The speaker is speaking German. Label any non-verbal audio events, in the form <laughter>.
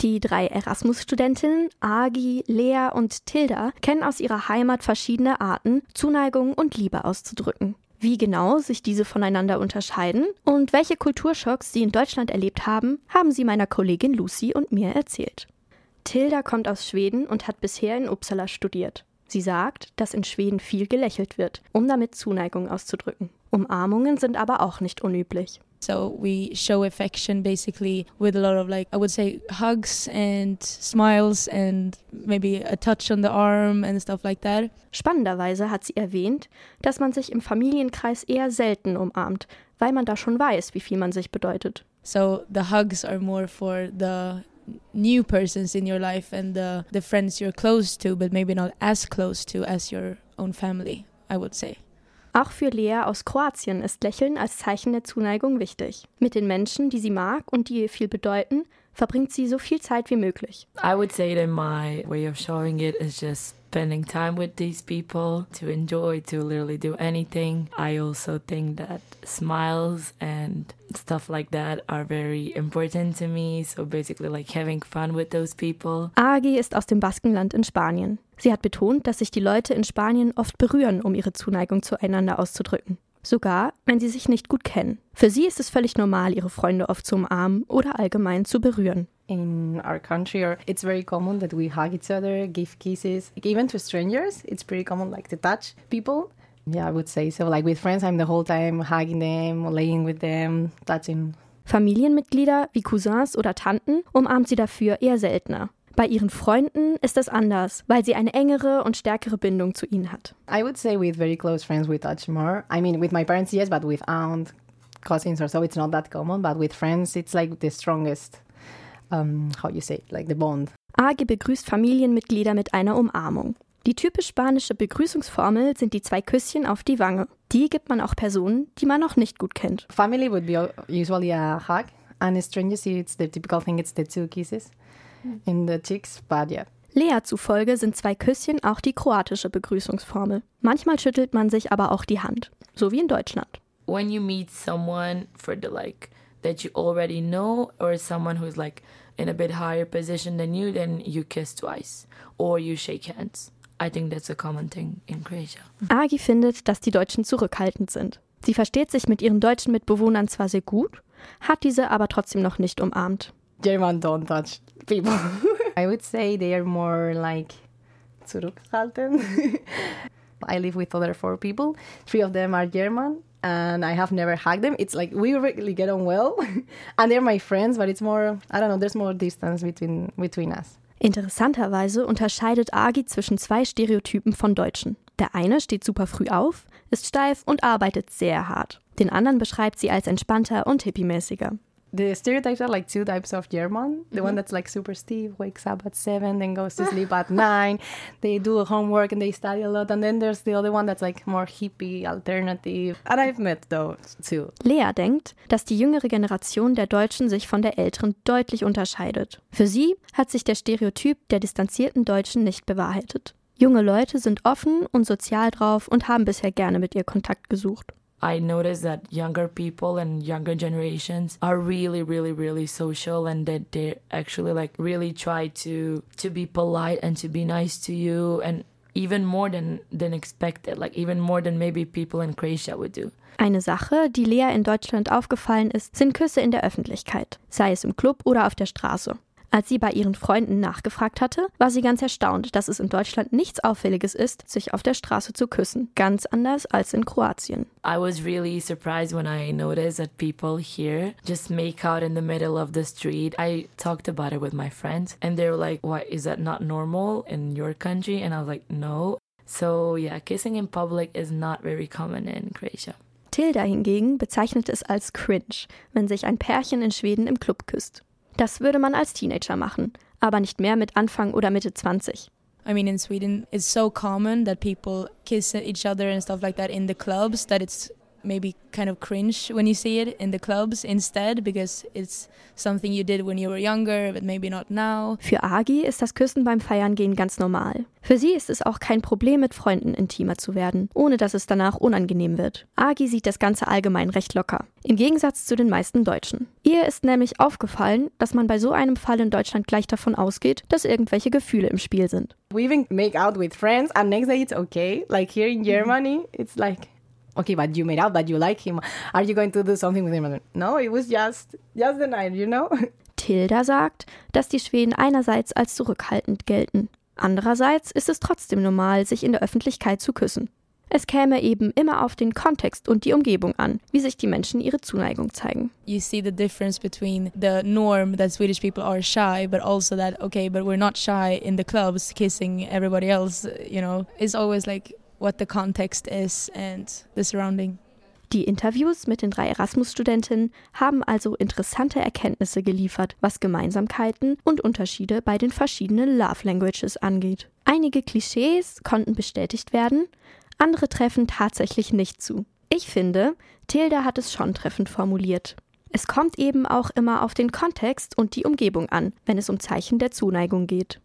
Die drei Erasmus-Studentinnen, Agi, Lea und Tilda, kennen aus ihrer Heimat verschiedene Arten, Zuneigung und Liebe auszudrücken. Wie genau sich diese voneinander unterscheiden und welche Kulturschocks sie in Deutschland erlebt haben, haben sie meiner Kollegin Lucy und mir erzählt. Tilda kommt aus Schweden und hat bisher in Uppsala studiert. Sie sagt, dass in Schweden viel gelächelt wird, um damit Zuneigung auszudrücken. Umarmungen sind aber auch nicht unüblich. So we show affection basically with a lot of like I would say hugs and smiles and maybe a touch on the arm and stuff like that. Spannenderweise hat sie erwähnt, dass man sich im Familienkreis eher selten umarmt, weil man da schon weiß, wie viel man sich bedeutet. So the hugs are more for the new persons in your life and the, the friends you're close to, but maybe not as close to as your own family, I would say. Auch für Lea aus Kroatien ist Lächeln als Zeichen der Zuneigung wichtig. Mit den Menschen, die sie mag und die ihr viel bedeuten, verbringt sie so viel Zeit wie möglich. I would say that my way of showing it is just spending time with these people to enjoy, to literally do anything. I also think that smiles and stuff like that are very important to me. So basically, like having fun with those people. Agi ist aus dem Baskenland in Spanien. Sie hat betont, dass sich die Leute in Spanien oft berühren, um ihre Zuneigung zueinander auszudrücken. Sogar, wenn sie sich nicht gut kennen. Für sie ist es völlig normal, ihre Freunde oft zu umarmen oder allgemein zu berühren. in our country or it's very common that we hug each other give kisses like, even to strangers it's pretty common like to touch people yeah i would say so like with friends i'm the whole time hugging them laying with them touching Familienmitglieder wie Cousins oder Tanten umarmt sie dafür eher seltener. Bei ihren Freunden ist das anders, weil sie eine engere und stärkere Bindung zu ihnen hat. i would say with very close friends we touch more i mean with my parents yes but with aunt cousins or so it's not that common but with friends it's like the strongest um, how you say it, like the bond Agi begrüßt Familienmitglieder mit einer Umarmung. Die typisch spanische Begrüßungsformel sind die zwei Küsschen auf die Wange. Die gibt man auch Personen, die man noch nicht gut kennt. family would be usually a hug and strangers it's the typical thing it's the two kisses in but yeah Lea zufolge sind zwei Küsschen auch die kroatische Begrüßungsformel. Manchmal schüttelt man sich aber auch die Hand, so wie in Deutschland. When you meet someone for the like that you already know or someone who's like in a bit higher position than you, then you kiss twice or you shake hands. I think that's a common thing in Croatia. Agi findet, dass die Deutschen zurückhaltend sind. Sie versteht sich mit ihren deutschen Mitbewohnern zwar sehr gut, hat diese aber trotzdem noch nicht umarmt. German don't touch people. <laughs> I would say they are more like zurückhaltend. <laughs> I live with other four people. Three of them are German, and I have never hugged them. It's like we really get on well, <laughs> and they're my friends, but it's more I don't know. There's more distance between between us. Interessanterweise unterscheidet Agi zwischen zwei Stereotypen von Deutschen. Der eine steht super früh auf, ist steif und arbeitet sehr hart. Den anderen beschreibt sie als entspannter und hippiemäßiger. The stereotypes are like two types of German. The one that's like super stiff, wakes up at seven, then goes to sleep at <laughs> nine. They do homework and they study a lot. And then there's the other one that's like more hippie, alternative. And I've met those too. Lea denkt, dass die jüngere Generation der Deutschen sich von der älteren deutlich unterscheidet. Für sie hat sich der Stereotyp der distanzierten Deutschen nicht bewahrheitet. Junge Leute sind offen und sozial drauf und haben bisher gerne mit ihr Kontakt gesucht. I noticed that younger people and younger generations are really, really, really social and that they actually like really try to to be polite and to be nice to you and even more than than expected, like even more than maybe people in Croatia would do. Eine Sache, die Lea in Deutschland aufgefallen ist, sind Küsse in der Öffentlichkeit, sei es im Club oder auf der Straße. Als sie bei ihren Freunden nachgefragt hatte, war sie ganz erstaunt, dass es in Deutschland nichts Auffälliges ist, sich auf der Straße zu küssen. Ganz anders als in Kroatien. I was really surprised when I noticed that people here just make out in the middle of the street. I talked about it with my friends and they were like, What is that not normal in your country? And I was like, No. So yeah, kissing in public is not very common in Croatia. Tilda hingegen bezeichnet es als cringe, wenn sich ein Pärchen in Schweden im Club küsst. Das würde man als Teenager machen, aber nicht mehr mit Anfang oder Mitte 20. I mean, in Sweden, it's so common that people kiss each other and stuff like that in the clubs that it's maybe kind of cringe when you see it in the clubs instead because it's something you did when you were younger, but maybe not now. Für Agi ist das Küssen beim Feiern gehen ganz normal. Für sie ist es auch kein Problem, mit Freunden intimer zu werden, ohne dass es danach unangenehm wird. Agi sieht das Ganze allgemein recht locker. Im Gegensatz zu den meisten Deutschen. Ihr ist nämlich aufgefallen, dass man bei so einem Fall in Deutschland gleich davon ausgeht, dass irgendwelche Gefühle im Spiel sind. We even make out with friends, and next day it's okay. Like here in Germany, it's like, okay, but you made out that you like him. Are you going to do something with him? No, it was just just the night, you know. <laughs> Tilda sagt, dass die Schweden einerseits als zurückhaltend gelten. Andererseits ist es trotzdem normal, sich in der Öffentlichkeit zu küssen. Es käme eben immer auf den Kontext und die Umgebung an, wie sich die Menschen ihre Zuneigung zeigen. You see the difference between the norm that Swedish people are shy, but also that, okay, but we're not shy in the clubs kissing everybody else, you know. It's always like what the context is and the surrounding. Die Interviews mit den drei Erasmus-Studentinnen haben also interessante Erkenntnisse geliefert, was Gemeinsamkeiten und Unterschiede bei den verschiedenen Love Languages angeht. Einige Klischees konnten bestätigt werden, andere treffen tatsächlich nicht zu. Ich finde, Tilda hat es schon treffend formuliert. Es kommt eben auch immer auf den Kontext und die Umgebung an, wenn es um Zeichen der Zuneigung geht.